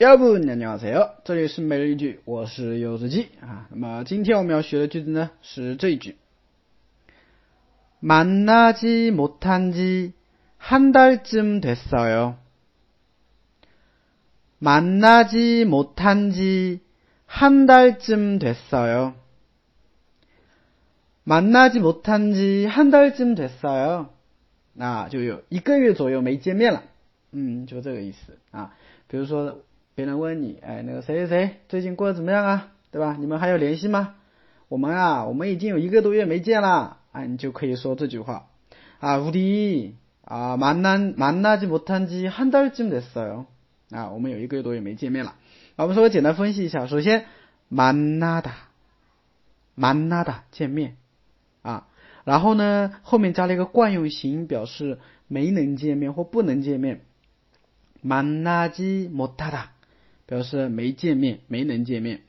여러분안녕하세요这里是每日一句我是柚子鸡啊那么今天我们要学的句子呢是这一句만나지못한지한달쯤됐어요만나지못한지한달쯤됐어요만나지못한지한달쯤됐어요那就有一个月左右没见面了嗯就这个意思啊比如说 别人问你，哎，那个谁谁谁最近过得怎么样啊？对吧？你们还有联系吗？我们啊，我们已经有一个多月没见了，啊，你就可以说这句话啊，우리아만난만나지못한지한달쯤됐어 요。 啊，我们有一个多月没见面了。我们稍微简单分析一下，首先만나다만나다见面啊，然后呢后面加了一个惯用型，表示没能见面或不能见面，만나지못하다。 表示没见面，没能见面，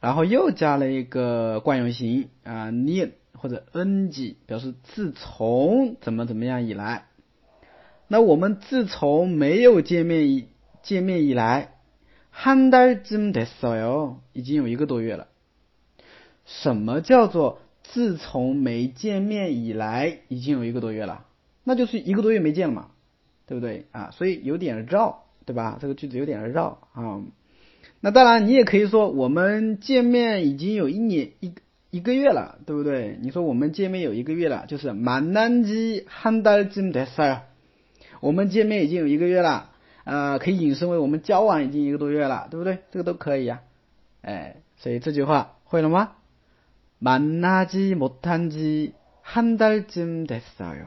然后又加了一个惯用型啊，니或者 ng 表示自从怎么怎么样以来。那我们自从没有见面以见面以来，한달쯤됐어 요， 已经有一个多月了。什么叫做自从没见面以来已经有一个多月了？那就是一个多月没见了嘛，对不对啊？所以有点绕。 对吧？这个句子有点绕啊。那当然，你也可以说我们见面已经有一年一一个月了，对不对？你说我们见面有一个月了，就是만난지한달쯤됐어 요。 我们见面已经有一个月了，呃，可以引申为我们交往已经一个多月了，对不对？这个都可以呀。哎，所以这句话会了吗？만나지못한지한달쯤됐어 요。